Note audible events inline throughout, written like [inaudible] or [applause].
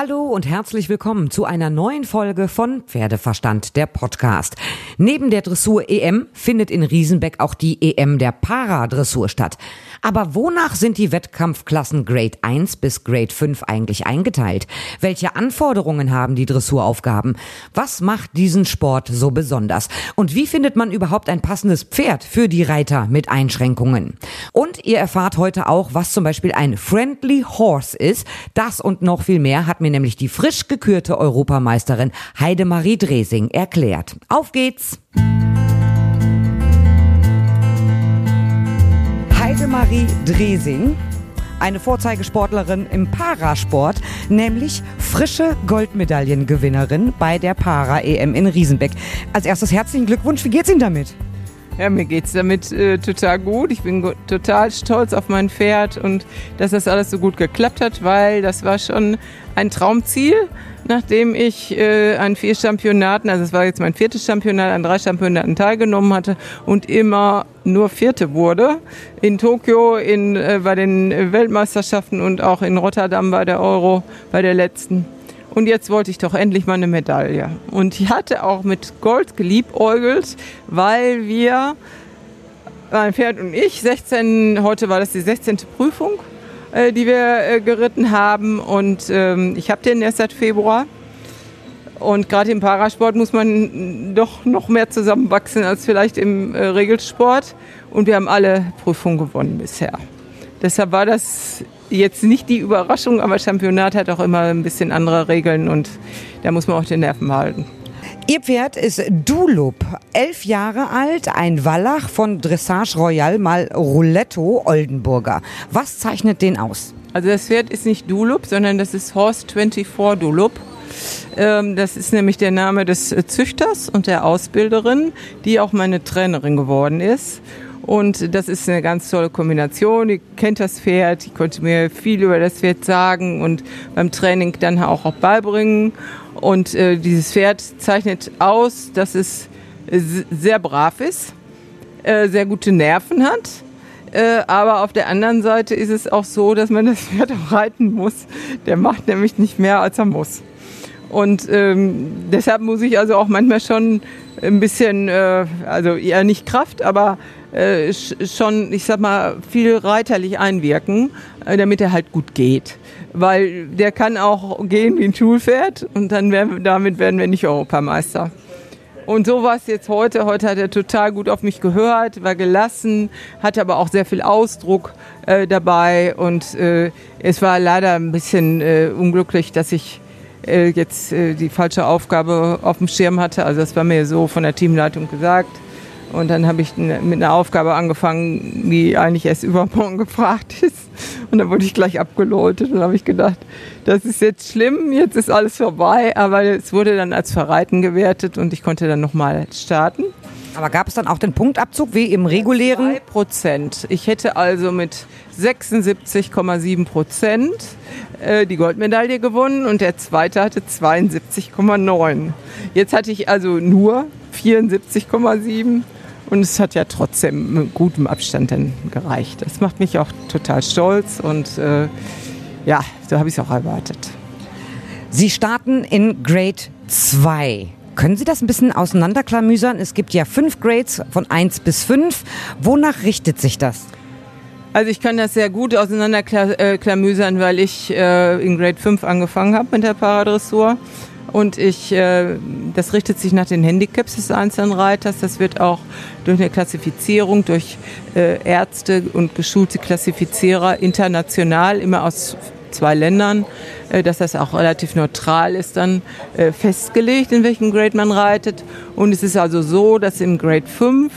Hallo und herzlich willkommen zu einer neuen Folge von Pferdeverstand, der Podcast. Neben der Dressur EM findet in Riesenbeck auch die EM der Paradressur statt. Aber wonach sind die Wettkampfklassen Grade 1 bis Grade 5 eigentlich eingeteilt? Welche Anforderungen haben die Dressuraufgaben? Was macht diesen Sport so besonders? Und wie findet man überhaupt ein passendes Pferd für die Reiter mit Einschränkungen? Und ihr erfahrt heute auch, was zum Beispiel ein Friendly Horse ist. Das und noch viel mehr hat mir nämlich die frisch gekürte Europameisterin Heidemarie Dresing erklärt. Auf geht's! Heidemarie Dresing eine Vorzeigesportlerin im Parasport, nämlich frische Goldmedaillengewinnerin bei der Para-EM in Riesenbeck. Als erstes herzlichen Glückwunsch, wie geht's Ihnen damit? Ja, mir geht's damit äh, total gut. Ich bin total stolz auf mein Pferd und dass das alles so gut geklappt hat, weil das war schon ein Traumziel, nachdem ich äh, an vier Championaten, also es war jetzt mein viertes Championat, an drei Championaten teilgenommen hatte und immer nur Vierte wurde. In Tokio, in, äh, bei den Weltmeisterschaften und auch in Rotterdam bei der Euro, bei der letzten. Und jetzt wollte ich doch endlich mal eine Medaille. Und ich hatte auch mit Gold geliebäugelt, weil wir, mein Pferd und ich, 16, heute war das die 16. Prüfung, äh, die wir äh, geritten haben. Und ähm, ich habe den erst seit Februar. Und gerade im Parasport muss man doch noch mehr zusammenwachsen als vielleicht im äh, Regelsport. Und wir haben alle Prüfungen gewonnen bisher. Deshalb war das jetzt nicht die Überraschung, aber Championat hat auch immer ein bisschen andere Regeln und da muss man auch den Nerven halten. Ihr Pferd ist Dulup, elf Jahre alt, ein Wallach von Dressage Royal mal Rouletto Oldenburger. Was zeichnet den aus? Also das Pferd ist nicht Dulup, sondern das ist Horse 24 Dulup. Ähm, das ist nämlich der Name des Züchters und der Ausbilderin, die auch meine Trainerin geworden ist. Und das ist eine ganz tolle Kombination. Die kennt das Pferd, die konnte mir viel über das Pferd sagen und beim Training dann auch, auch beibringen. Und äh, dieses Pferd zeichnet aus, dass es sehr brav ist, äh, sehr gute Nerven hat. Äh, aber auf der anderen Seite ist es auch so, dass man das Pferd auch reiten muss. Der macht nämlich nicht mehr, als er muss. Und ähm, deshalb muss ich also auch manchmal schon ein bisschen, äh, also eher nicht Kraft, aber äh, schon, ich sag mal, viel reiterlich einwirken, äh, damit er halt gut geht. Weil der kann auch gehen wie ein Schulpferd und dann werden, damit werden wir nicht Europameister. Und so war es jetzt heute. Heute hat er total gut auf mich gehört, war gelassen, hatte aber auch sehr viel Ausdruck äh, dabei. Und äh, es war leider ein bisschen äh, unglücklich, dass ich äh, jetzt äh, die falsche Aufgabe auf dem Schirm hatte. Also das war mir so von der Teamleitung gesagt. Und dann habe ich mit einer Aufgabe angefangen, die eigentlich erst [laughs] übermorgen gefragt ist. Und dann wurde ich gleich abgeläutet und habe ich gedacht, das ist jetzt schlimm, jetzt ist alles vorbei. Aber es wurde dann als Verreiten gewertet und ich konnte dann nochmal starten. Aber gab es dann auch den Punktabzug wie im regulären? 2 Prozent. Ich hätte also mit 76,7 Prozent äh, die Goldmedaille gewonnen und der zweite hatte 72,9. Jetzt hatte ich also nur 74,7 und es hat ja trotzdem mit gutem Abstand dann gereicht. Das macht mich auch total stolz und äh, ja, so habe ich es auch erwartet. Sie starten in Grade 2. Können Sie das ein bisschen auseinanderklamüsern? Es gibt ja fünf Grades von 1 bis 5. Wonach richtet sich das? Also ich kann das sehr gut auseinanderklamüsern, weil ich äh, in Grade 5 angefangen habe mit der Paradressur. Und ich, äh, das richtet sich nach den Handicaps des einzelnen Reiters. Das wird auch durch eine Klassifizierung, durch äh, Ärzte und geschulte Klassifizierer international, immer aus zwei Ländern, äh, dass das auch relativ neutral ist, dann äh, festgelegt, in welchem Grade man reitet. Und es ist also so, dass im Grade 5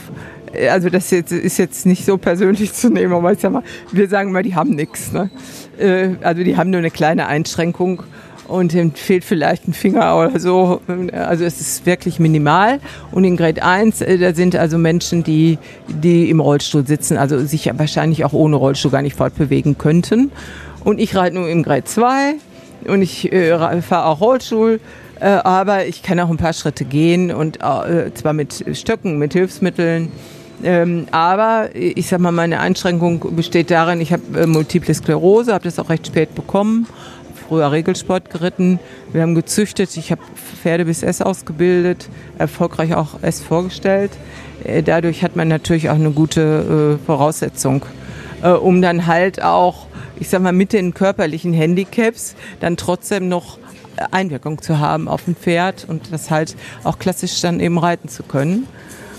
äh, also das jetzt, ist jetzt nicht so persönlich zu nehmen, aber ich sag mal, wir sagen immer, die haben nichts. Ne? Äh, also die haben nur eine kleine Einschränkung und ihm fehlt vielleicht ein Finger oder so. Also es ist wirklich minimal. Und in Grade 1, äh, da sind also Menschen, die, die im Rollstuhl sitzen, also sich wahrscheinlich auch ohne Rollstuhl gar nicht fortbewegen könnten. Und ich reite nur im Grade 2 und ich äh, fahre auch Rollstuhl. Äh, aber ich kann auch ein paar Schritte gehen und äh, zwar mit Stöcken, mit Hilfsmitteln. Ähm, aber ich sag mal, meine Einschränkung besteht darin, ich habe äh, Multiple Sklerose, habe das auch recht spät bekommen früher Regelsport geritten. Wir haben gezüchtet. Ich habe Pferde bis S ausgebildet, erfolgreich auch S vorgestellt. Äh, dadurch hat man natürlich auch eine gute äh, Voraussetzung, äh, um dann halt auch, ich sag mal, mit den körperlichen Handicaps dann trotzdem noch Einwirkung zu haben auf ein Pferd und das halt auch klassisch dann eben reiten zu können.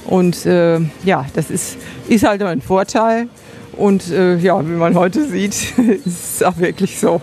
Und äh, ja, das ist, ist halt ein Vorteil. Und äh, ja, wie man heute sieht, [laughs] ist es auch wirklich so.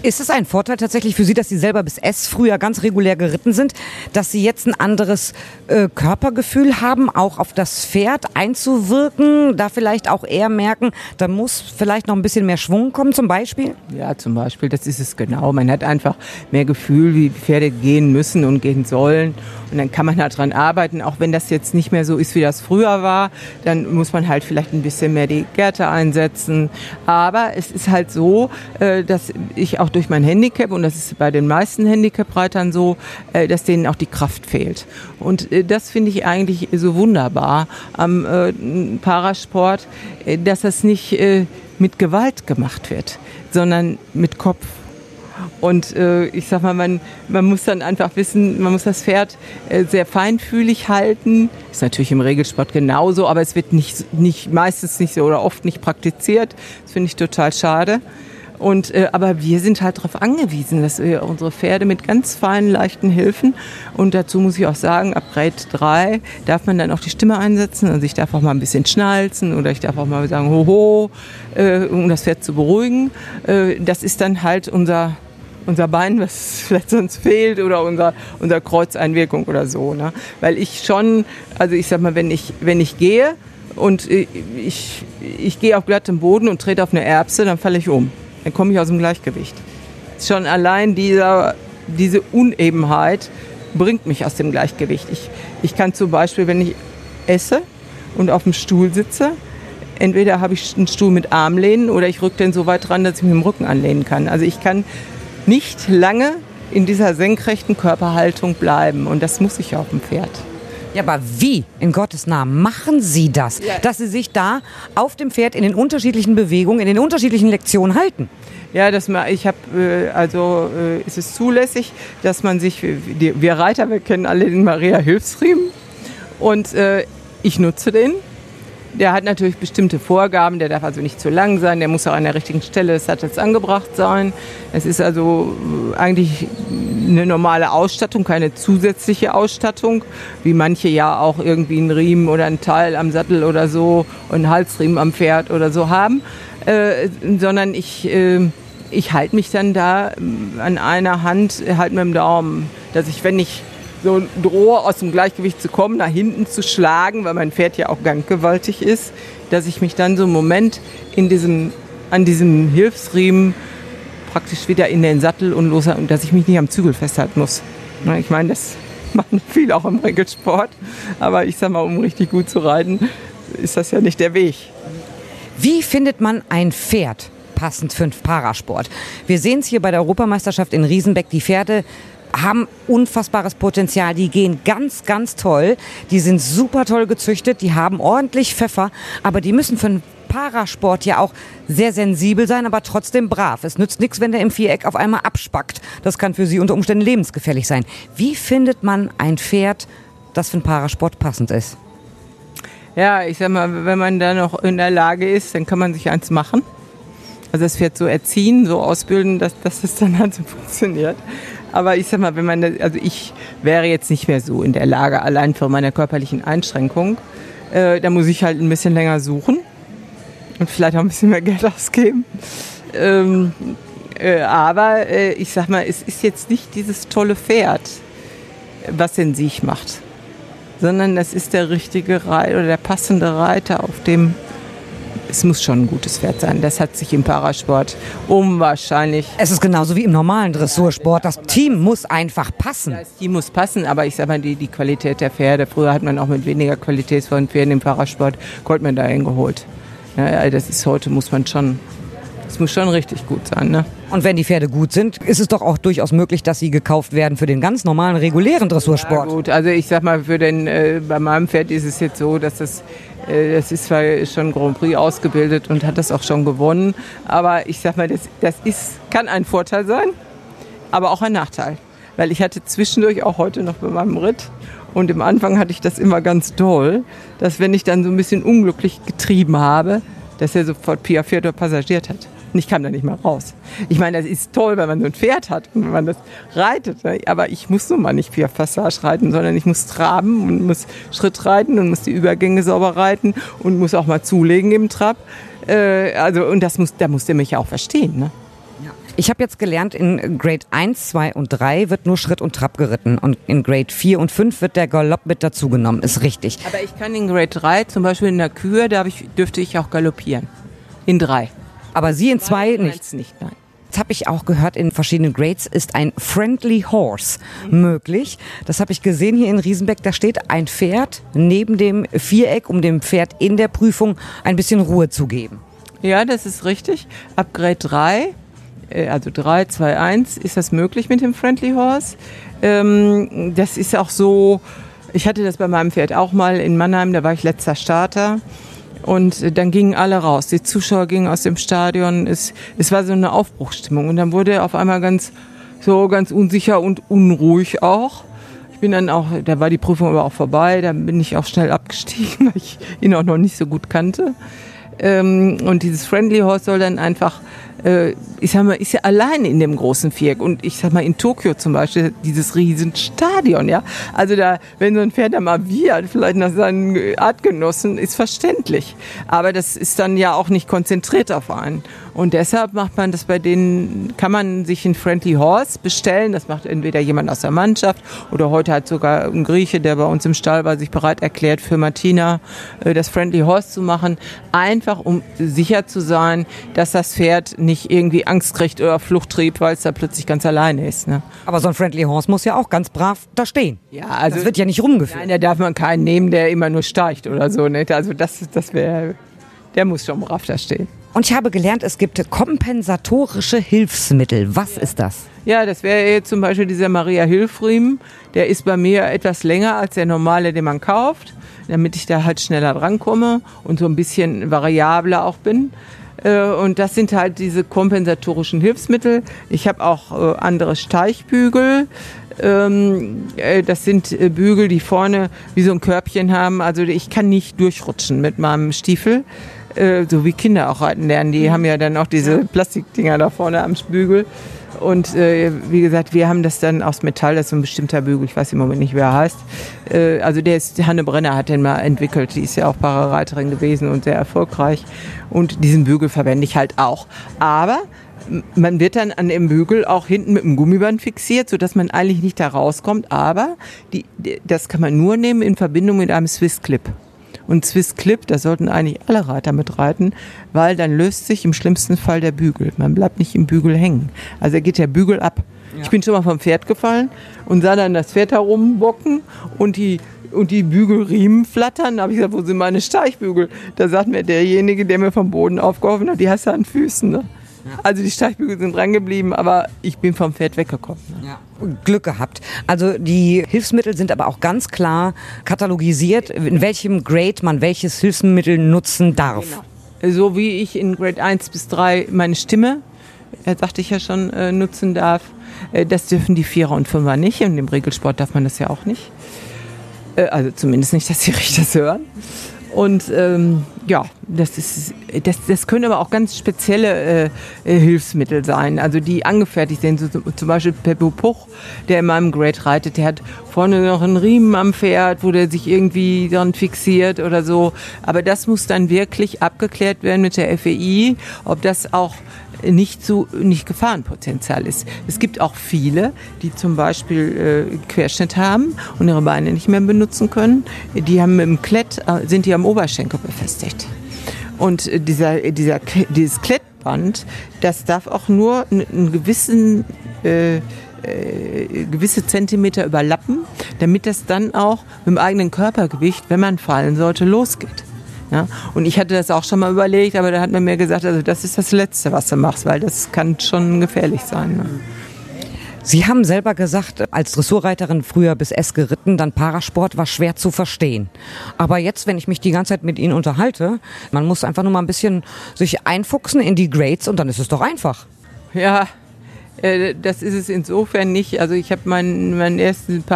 Ist es ein Vorteil tatsächlich für Sie, dass Sie selber bis S früher ganz regulär geritten sind, dass Sie jetzt ein anderes äh, Körpergefühl haben, auch auf das Pferd einzuwirken, da vielleicht auch eher merken, da muss vielleicht noch ein bisschen mehr Schwung kommen zum Beispiel? Ja, zum Beispiel, das ist es genau. Man hat einfach mehr Gefühl, wie Pferde gehen müssen und gehen sollen. Und dann kann man daran arbeiten, auch wenn das jetzt nicht mehr so ist, wie das früher war, dann muss man halt vielleicht ein bisschen mehr die Gärte einsetzen. Aber es ist halt so, äh, dass ich auch auch durch mein Handicap, und das ist bei den meisten Handicap-Reitern so, äh, dass denen auch die Kraft fehlt. Und äh, das finde ich eigentlich so wunderbar am äh, Parasport, dass das nicht mit Gewalt gemacht wird, sondern mit Kopf. Und äh, ich sag mal, man, man muss dann einfach wissen, man muss das Pferd äh, sehr feinfühlig halten. Ist natürlich im Regelsport genauso, aber es wird nicht, nicht meistens nicht so oder oft nicht praktiziert. Das finde ich total schade. Und, äh, aber wir sind halt darauf angewiesen, dass wir unsere Pferde mit ganz feinen, leichten Hilfen und dazu muss ich auch sagen, ab Reit 3 darf man dann auch die Stimme einsetzen. Also ich darf auch mal ein bisschen schnalzen oder ich darf auch mal sagen, hoho, äh, um das Pferd zu beruhigen. Äh, das ist dann halt unser unser Bein, was [laughs] vielleicht sonst fehlt, oder unser, unser Kreuzeinwirkung oder so. Ne? Weil ich schon, also ich sag mal, wenn ich, wenn ich gehe und ich, ich gehe auf glattem Boden und trete auf eine Erbse, dann falle ich um dann komme ich aus dem Gleichgewicht. Schon allein dieser, diese Unebenheit bringt mich aus dem Gleichgewicht. Ich, ich kann zum Beispiel, wenn ich esse und auf dem Stuhl sitze, entweder habe ich einen Stuhl mit Armlehnen oder ich rücke den so weit ran, dass ich mit dem Rücken anlehnen kann. Also ich kann nicht lange in dieser senkrechten Körperhaltung bleiben und das muss ich auf dem Pferd. Ja, aber wie, in Gottes Namen, machen Sie das, ja. dass Sie sich da auf dem Pferd in den unterschiedlichen Bewegungen, in den unterschiedlichen Lektionen halten? Ja, das ich habe äh, also äh, ist es zulässig, dass man sich wir Reiter, wir kennen alle den Maria Hilfsriemen und äh, ich nutze den der hat natürlich bestimmte Vorgaben, der darf also nicht zu lang sein, der muss auch an der richtigen Stelle des Sattels angebracht sein. Es ist also äh, eigentlich eine normale Ausstattung, keine zusätzliche Ausstattung, wie manche ja auch irgendwie einen Riemen oder ein Teil am Sattel oder so und einen Halsriemen am Pferd oder so haben, äh, sondern ich, äh, ich halte mich dann da äh, an einer Hand, halt mit dem Daumen, dass ich, wenn ich so drohe, aus dem Gleichgewicht zu kommen, nach hinten zu schlagen, weil mein Pferd ja auch ganggewaltig ist, dass ich mich dann so einen Moment in diesem, an diesem Hilfsriemen praktisch wieder in den Sattel und los, und dass ich mich nicht am Zügel festhalten muss. Ich meine, das [laughs] machen viel auch im Regelsport, aber ich sag mal, um richtig gut zu reiten, ist das ja nicht der Weg. Wie findet man ein Pferd passend für den Parasport? Wir sehen es hier bei der Europameisterschaft in Riesenbeck. Die Pferde haben unfassbares Potenzial. Die gehen ganz, ganz toll. Die sind super toll gezüchtet. Die haben ordentlich Pfeffer. Aber die müssen für den Parasport ja auch sehr sensibel sein, aber trotzdem brav. Es nützt nichts, wenn der im Viereck auf einmal abspackt. Das kann für sie unter Umständen lebensgefährlich sein. Wie findet man ein Pferd, das für den Parasport passend ist? Ja, ich sag mal, wenn man da noch in der Lage ist, dann kann man sich eins machen. Also das Pferd so erziehen, so ausbilden, dass, dass es dann halt so funktioniert. Aber ich sag mal, wenn man, also ich wäre jetzt nicht mehr so in der Lage, allein für meine körperlichen Einschränkungen. Äh, da muss ich halt ein bisschen länger suchen und vielleicht auch ein bisschen mehr Geld [laughs] ausgeben. Ähm, äh, aber äh, ich sag mal, es ist jetzt nicht dieses tolle Pferd, was den Sieg macht, sondern das ist der richtige Reiter oder der passende Reiter, auf dem es muss schon ein gutes Pferd sein. Das hat sich im Parasport unwahrscheinlich. Es ist genauso wie im normalen Dressursport. Das Team muss einfach passen. Das Team muss passen, aber ich sage mal, die, die Qualität der Pferde. Früher hat man auch mit weniger qualitätsvollen Pferden im Parasport Goldmedaillen geholt. Ja, das ist heute, muss man schon Es muss schon richtig gut sein, ne? Und wenn die Pferde gut sind, ist es doch auch durchaus möglich, dass sie gekauft werden für den ganz normalen, regulären Dressursport. Ja, gut, also ich sag mal, für den, äh, bei meinem Pferd ist es jetzt so, dass das, das ist zwar schon Grand Prix ausgebildet und hat das auch schon gewonnen, aber ich sag mal, das, das ist, kann ein Vorteil sein, aber auch ein Nachteil. Weil ich hatte zwischendurch auch heute noch bei meinem Ritt und im Anfang hatte ich das immer ganz toll, dass wenn ich dann so ein bisschen unglücklich getrieben habe, dass er sofort piaffiert oder passagiert hat. Und ich kam da nicht mal raus. Ich meine, das ist toll, wenn man so ein Pferd hat und wenn man das reitet. Ne? Aber ich muss nun mal nicht Piaf Passage reiten, sondern ich muss traben und muss Schritt reiten und muss die Übergänge sauber reiten und muss auch mal zulegen im Trab. Äh, also, und das muss, da muss der mich ja auch verstehen. Ne? Ich habe jetzt gelernt, in Grade 1, 2 und 3 wird nur Schritt und Trab geritten. Und in Grade 4 und 5 wird der Galopp mit dazugenommen. Ist richtig. Aber ich kann in Grade 3, zum Beispiel in der Kür, da ich, dürfte ich auch galoppieren. In 3. Aber Sie in 2 nicht? nicht, nein. Jetzt habe ich auch gehört, in verschiedenen Grades ist ein Friendly Horse möglich. Das habe ich gesehen hier in Riesenbeck. Da steht ein Pferd neben dem Viereck, um dem Pferd in der Prüfung ein bisschen Ruhe zu geben. Ja, das ist richtig. Ab Grade 3 äh, also 3, 2, 1, ist das möglich mit dem Friendly Horse. Ähm, das ist auch so, ich hatte das bei meinem Pferd auch mal in Mannheim, da war ich letzter Starter. Und äh, dann gingen alle raus. Die Zuschauer gingen aus dem Stadion. Es, es war so eine Aufbruchstimmung. Und dann wurde er auf einmal ganz, so ganz unsicher und unruhig auch. Ich bin dann auch, da war die Prüfung aber auch vorbei. Da bin ich auch schnell abgestiegen, [laughs] weil ich ihn auch noch nicht so gut kannte. Ähm, und dieses Friendly Horse soll dann einfach ich sag mal, ist ja allein in dem großen Viereck. Und ich sag mal, in Tokio zum Beispiel, dieses Riesenstadion, ja. Also da, wenn so ein Pferd da mal wiehert, vielleicht nach seinen Artgenossen, ist verständlich. Aber das ist dann ja auch nicht konzentriert auf einen. Und deshalb macht man das bei denen, kann man sich ein Friendly Horse bestellen. Das macht entweder jemand aus der Mannschaft oder heute hat sogar ein Grieche, der bei uns im Stall war, sich bereit erklärt, für Martina äh, das Friendly Horse zu machen. Einfach, um sicher zu sein, dass das Pferd nicht irgendwie Angst kriegt oder Fluchttrieb, weil es da plötzlich ganz alleine ist. Ne? Aber so ein Friendly Horse muss ja auch ganz brav da stehen. Ja, also. Das wird ja nicht rumgeführt. Nein, da darf man keinen nehmen, der immer nur steigt oder so. Ne? Also das, das wäre, der muss schon brav da stehen. Und ich habe gelernt, es gibt kompensatorische Hilfsmittel. Was ja. ist das? Ja, das wäre jetzt zum Beispiel dieser Maria Hilfriemen. Der ist bei mir etwas länger als der normale, den man kauft, damit ich da halt schneller drankomme und so ein bisschen variabler auch bin. Äh, und das sind halt diese kompensatorischen Hilfsmittel. Ich habe auch äh, andere Steichbügel. Ähm, äh, das sind Bügel, die vorne wie so ein Körbchen haben. Also ich kann nicht durchrutschen mit meinem Stiefel. Äh, so wie Kinder auch reiten lernen. Die mhm. haben ja dann auch diese Plastikdinger da vorne am Bügel. Und äh, wie gesagt, wir haben das dann aus Metall, das ist so ein bestimmter Bügel, ich weiß im Moment nicht, wer er heißt. Äh, also der ist, Hanne Brenner hat den mal entwickelt, die ist ja auch Parareiterin gewesen und sehr erfolgreich. Und diesen Bügel verwende ich halt auch. Aber man wird dann an dem Bügel auch hinten mit einem Gummiband fixiert, sodass man eigentlich nicht da rauskommt. Aber die, das kann man nur nehmen in Verbindung mit einem Swiss Clip. Und Swiss Clip, da sollten eigentlich alle Reiter mit reiten, weil dann löst sich im schlimmsten Fall der Bügel. Man bleibt nicht im Bügel hängen. Also er geht der Bügel ab. Ja. Ich bin schon mal vom Pferd gefallen und sah dann das Pferd herumbocken und die und die Bügelriemen flattern. Da habe ich gesagt, wo sind meine Steichbügel? Da sagt mir derjenige, der mir vom Boden aufgeholfen hat, die hast du an Füßen. Ne? Also die Steigbügel sind dran geblieben, aber ich bin vom Pferd weggekommen. Ja. Glück gehabt. Also die Hilfsmittel sind aber auch ganz klar katalogisiert, in welchem Grade man welches Hilfsmittel nutzen darf. Genau. So wie ich in Grade 1 bis 3 meine Stimme, äh, sagte ich ja schon, äh, nutzen darf. Äh, das dürfen die Vierer und Fünfer nicht und im Regelsport darf man das ja auch nicht. Äh, also zumindest nicht, dass die Richter das hören. Und ähm, ja, das, ist, das, das können aber auch ganz spezielle äh, äh, Hilfsmittel sein, also die angefertigt sind. So, zum Beispiel Peppo Puch, der in meinem Grade reitet, der hat vorne noch einen Riemen am Pferd, wo der sich irgendwie dann fixiert oder so. Aber das muss dann wirklich abgeklärt werden mit der FEI, ob das auch nicht so nicht Gefahrenpotenzial ist. Es gibt auch viele, die zum Beispiel äh, Querschnitt haben und ihre Beine nicht mehr benutzen können. Die haben im Klett äh, sind die am Oberschenkel befestigt. Und äh, dieser, dieser, dieses Klettband, das darf auch nur einen gewissen äh, äh, gewisse Zentimeter überlappen, damit das dann auch mit dem eigenen Körpergewicht, wenn man fallen sollte, losgeht. Ja? Und ich hatte das auch schon mal überlegt, aber da hat man mir gesagt, also das ist das Letzte, was du machst, weil das kann schon gefährlich sein. Ne? Sie haben selber gesagt, als Dressurreiterin früher bis S geritten, dann Parasport war schwer zu verstehen. Aber jetzt, wenn ich mich die ganze Zeit mit Ihnen unterhalte, man muss einfach nur mal ein bisschen sich einfuchsen in die Grades und dann ist es doch einfach. Ja, äh, das ist es insofern nicht. Also ich habe meinen, meinen ersten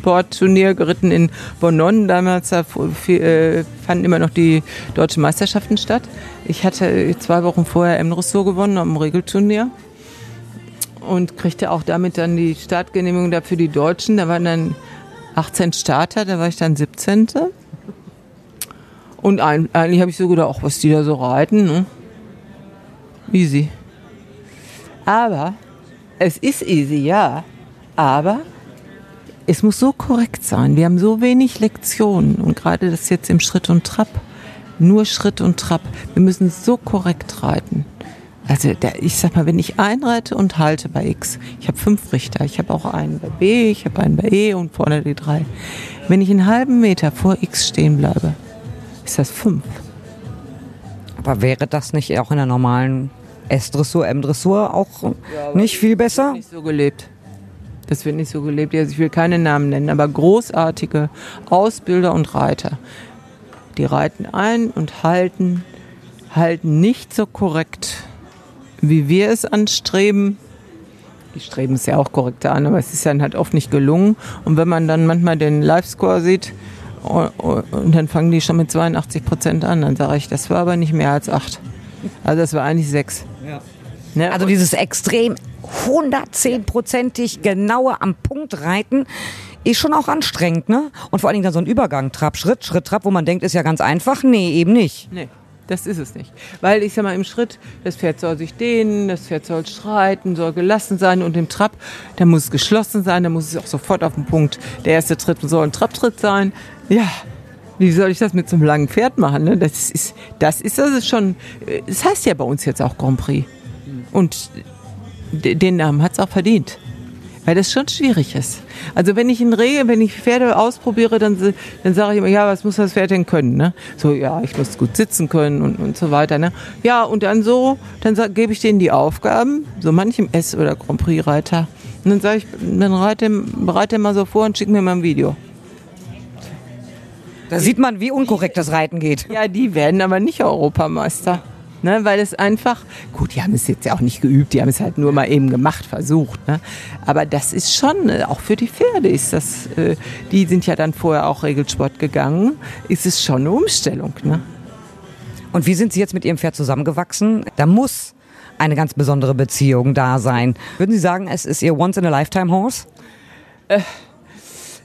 Parasportturnier geritten in Bonon. Damals da äh, fanden immer noch die deutschen Meisterschaften statt. Ich hatte zwei Wochen vorher M-Dressur gewonnen am Regelturnier und kriegte auch damit dann die Startgenehmigung dafür die Deutschen. Da waren dann 18 Starter, da war ich dann 17. Und eigentlich habe ich so gedacht, auch was die da so reiten. Ne? Easy. Aber es ist easy, ja. Aber es muss so korrekt sein. Wir haben so wenig Lektionen und gerade das jetzt im Schritt und Trab. Nur Schritt und Trab. Wir müssen so korrekt reiten. Also der, ich sag mal, wenn ich einreite und halte bei X, ich habe fünf Richter, ich habe auch einen bei B, ich habe einen bei E und vorne die drei. Wenn ich einen halben Meter vor X stehen bleibe, ist das fünf. Aber wäre das nicht auch in der normalen S-Dressur, M-Dressur auch ja, nicht viel besser? Nicht so gelebt. Das wird nicht so gelebt. Also ich will keine Namen nennen, aber großartige Ausbilder und Reiter. Die reiten ein und halten, halten nicht so korrekt wie wir es anstreben. Die streben es ja auch korrekt an, aber es ist dann halt oft nicht gelungen. Und wenn man dann manchmal den Live-Score sieht, und dann fangen die schon mit 82 Prozent an, dann sage ich, das war aber nicht mehr als acht. Also das war eigentlich sechs. Ja. Ne? Also dieses extrem 110-prozentig genaue am Punkt reiten ist schon auch anstrengend, ne? Und vor allen Dingen dann so ein Übergang, Trab, Schritt, Schritt, Trab, wo man denkt, ist ja ganz einfach. Nee, eben nicht. Nee. Das ist es nicht. Weil ich sag mal, im Schritt, das Pferd soll sich dehnen, das Pferd soll schreiten, soll gelassen sein und im Trab, da muss es geschlossen sein, da muss es auch sofort auf den Punkt. Der erste Tritt soll ein Trabtritt sein. Ja, wie soll ich das mit so einem langen Pferd machen? Ne? Das ist, das ist also schon, das heißt ja bei uns jetzt auch Grand Prix. Und den Namen hat es auch verdient weil das schon schwierig ist. Also wenn ich in Rege, wenn ich Pferde ausprobiere, dann, dann sage ich immer, ja, was muss das Pferd denn können? Ne? So, ja, ich muss gut sitzen können und, und so weiter. Ne? Ja, und dann so, dann gebe ich denen die Aufgaben, so manchem S- oder Grand Prix-Reiter. Und dann sage ich, dann reite, bereite mal so vor und schick mir mal ein Video. Da sieht man, wie unkorrekt das Reiten geht. Ja, die werden aber nicht Europameister. Ne, weil es einfach, gut, die haben es jetzt ja auch nicht geübt, die haben es halt nur mal eben gemacht, versucht. Ne? Aber das ist schon, äh, auch für die Pferde ist das, äh, die sind ja dann vorher auch Regelsport gegangen, ist es schon eine Umstellung. Ne? Und wie sind Sie jetzt mit Ihrem Pferd zusammengewachsen? Da muss eine ganz besondere Beziehung da sein. Würden Sie sagen, es ist Ihr Once-in-a-Lifetime-Horse? Äh,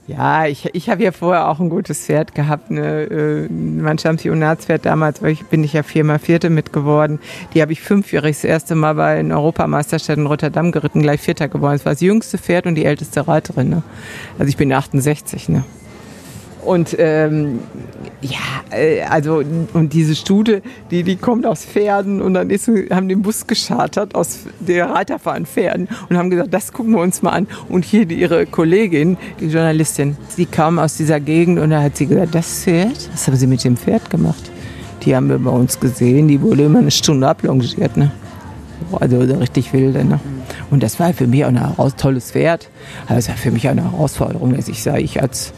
ja, ich, ich habe ja vorher auch ein gutes Pferd gehabt, ne, äh, mein Championatspferd damals, weil ich bin ich ja viermal Vierte mitgeworden. Die habe ich fünfjährig das erste Mal bei den Europameisterschaften in Rotterdam geritten, gleich Vierter geworden. Das war das jüngste Pferd und die älteste Reiterin. Ne? Also ich bin 68, ne? Und ähm, ja, äh, also und diese Stute, die, die kommt aus Pferden und dann ist, haben den Bus geschartert aus der Reiter Pferden und haben gesagt, das gucken wir uns mal an. Und hier die, ihre Kollegin, die Journalistin, die kam aus dieser Gegend und da hat sie gesagt, das Pferd, was haben Sie mit dem Pferd gemacht? Die haben wir bei uns gesehen, die wurde immer eine Stunde ablongiert, ne? Also richtig wilde, ne? Und das war für mich auch ein tolles Pferd. Also für mich eine Herausforderung, dass ich sage, ich als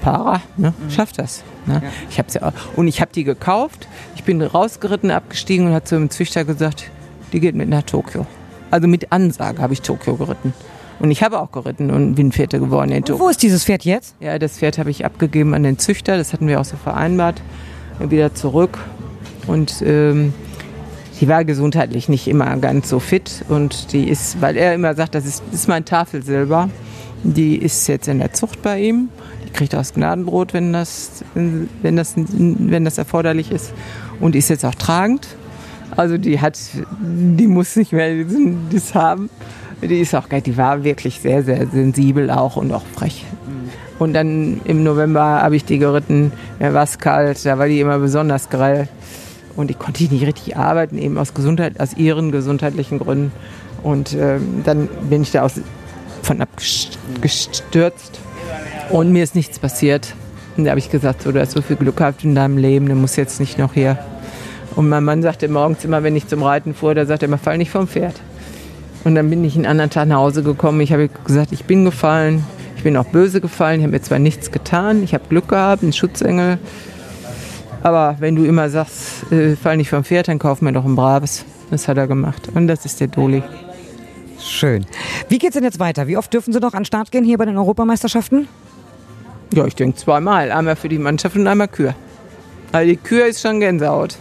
Para, ne, mhm. schafft das. Ne? Ja. Ich hab's ja, und ich habe die gekauft, ich bin rausgeritten, abgestiegen und hat zu dem Züchter gesagt, die geht mit nach Tokio. Also mit Ansage habe ich Tokio geritten. Und ich habe auch geritten und bin Vierte geworden in Tokio. Wo ist dieses Pferd jetzt? Ja, das Pferd habe ich abgegeben an den Züchter, das hatten wir auch so vereinbart. Wieder zurück. Und ähm, die war gesundheitlich nicht immer ganz so fit. Und die ist, weil er immer sagt, das ist, das ist mein Tafelsilber. Die ist jetzt in der Zucht bei ihm kriegt auch das Gnadenbrot, wenn das, wenn, das, wenn das erforderlich ist. Und ist jetzt auch tragend. Also die hat, die muss nicht mehr das haben. Die ist auch geil, die war wirklich sehr, sehr sensibel auch und auch frech. Und dann im November habe ich die geritten, da war es kalt, da war die immer besonders grell. Und die konnte ich nicht richtig arbeiten, eben aus, Gesundheit, aus ihren gesundheitlichen Gründen. Und äh, dann bin ich da aus, von abgestürzt und mir ist nichts passiert. Und da habe ich gesagt, so, du hast so viel Glück gehabt in deinem Leben, du musst jetzt nicht noch hier. Und mein Mann sagte morgens immer, wenn ich zum Reiten fuhr, da sagte er immer, fall nicht vom Pferd. Und dann bin ich einen anderen Tag nach Hause gekommen. Ich habe gesagt, ich bin gefallen. Ich bin auch böse gefallen. Ich habe mir zwar nichts getan. Ich habe Glück gehabt, einen Schutzengel. Aber wenn du immer sagst, äh, fall nicht vom Pferd, dann kauf mir doch ein braves. Das hat er gemacht. Und das ist der Doli. Schön. Wie geht's denn jetzt weiter? Wie oft dürfen Sie noch an den Start gehen hier bei den Europameisterschaften? Ja, ich denke zweimal. Einmal für die Mannschaft und einmal Kür. Also die Kür ist schon Gänsehaut.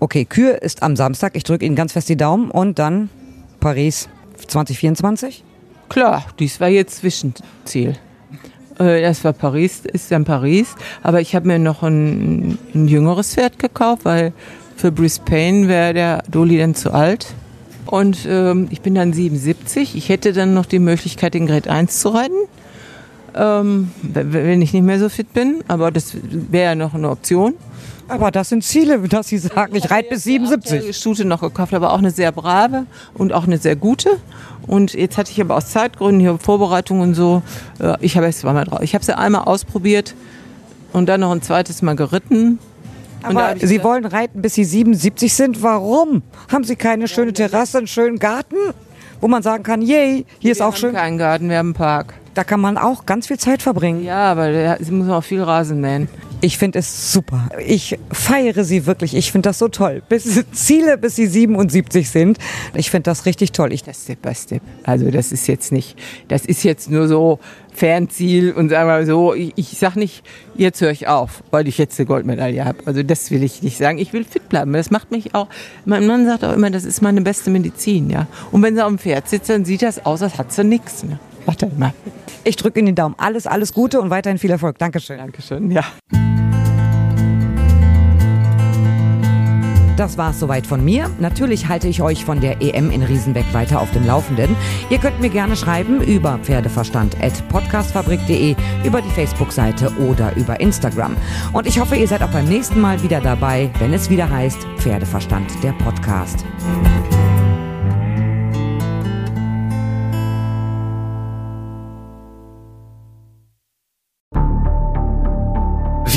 Okay, Kür ist am Samstag. Ich drücke Ihnen ganz fest die Daumen. Und dann Paris 2024? Klar, dies war jetzt Zwischenziel. Äh, Das war Paris, ist dann Paris. Aber ich habe mir noch ein, ein jüngeres Pferd gekauft, weil für Brisbane wäre der Doli dann zu alt. Und ähm, ich bin dann 77. Ich hätte dann noch die Möglichkeit, den Grade 1 zu reiten. Ähm, wenn ich nicht mehr so fit bin. Aber das wäre ja noch eine Option. Aber das sind Ziele, [laughs] dass Sie sagen, ich reite bis 77. eine Stute noch gekauft, aber auch eine sehr brave und auch eine sehr gute. Und jetzt hatte ich aber aus Zeitgründen hier Vorbereitungen und so. äh, Ich habe es zweimal drauf. Ich habe sie einmal ausprobiert und dann noch ein zweites Mal geritten. Aber ich Sie gesagt, wollen reiten, bis Sie 77 sind. Warum? Haben Sie keine schöne Terrasse, einen schönen Garten, wo man sagen kann, yay, hier ist wir auch haben schön. keinen Garten, wir haben einen Park. Da kann man auch ganz viel Zeit verbringen. Ja, aber sie muss auch viel Rasen mähen. Ich finde es super. Ich feiere Sie wirklich. Ich finde das so toll. Bis [laughs] Ziele, bis Sie 77 sind. Ich finde das richtig toll. Ich, Das Step by Step. Also das ist jetzt nicht, das ist jetzt nur so Fernziel und sagen wir mal so, ich, ich sag nicht, jetzt höre ich auf, weil ich jetzt eine Goldmedaille habe. Also das will ich nicht sagen. Ich will fit bleiben. Das macht mich auch, mein Mann sagt auch immer, das ist meine beste Medizin, ja. Und wenn sie auf dem Pferd sitzt, dann sieht das aus, als hat sie nichts. Ne? Er immer. ich drücke Ihnen den Daumen. Alles, alles Gute und weiterhin viel Erfolg. Dankeschön. Dankeschön, ja. Das war's soweit von mir. Natürlich halte ich euch von der EM in Riesenbeck weiter auf dem Laufenden. Ihr könnt mir gerne schreiben über pferdeverstand.podcastfabrik.de, über die Facebook-Seite oder über Instagram. Und ich hoffe, ihr seid auch beim nächsten Mal wieder dabei, wenn es wieder heißt Pferdeverstand, der Podcast.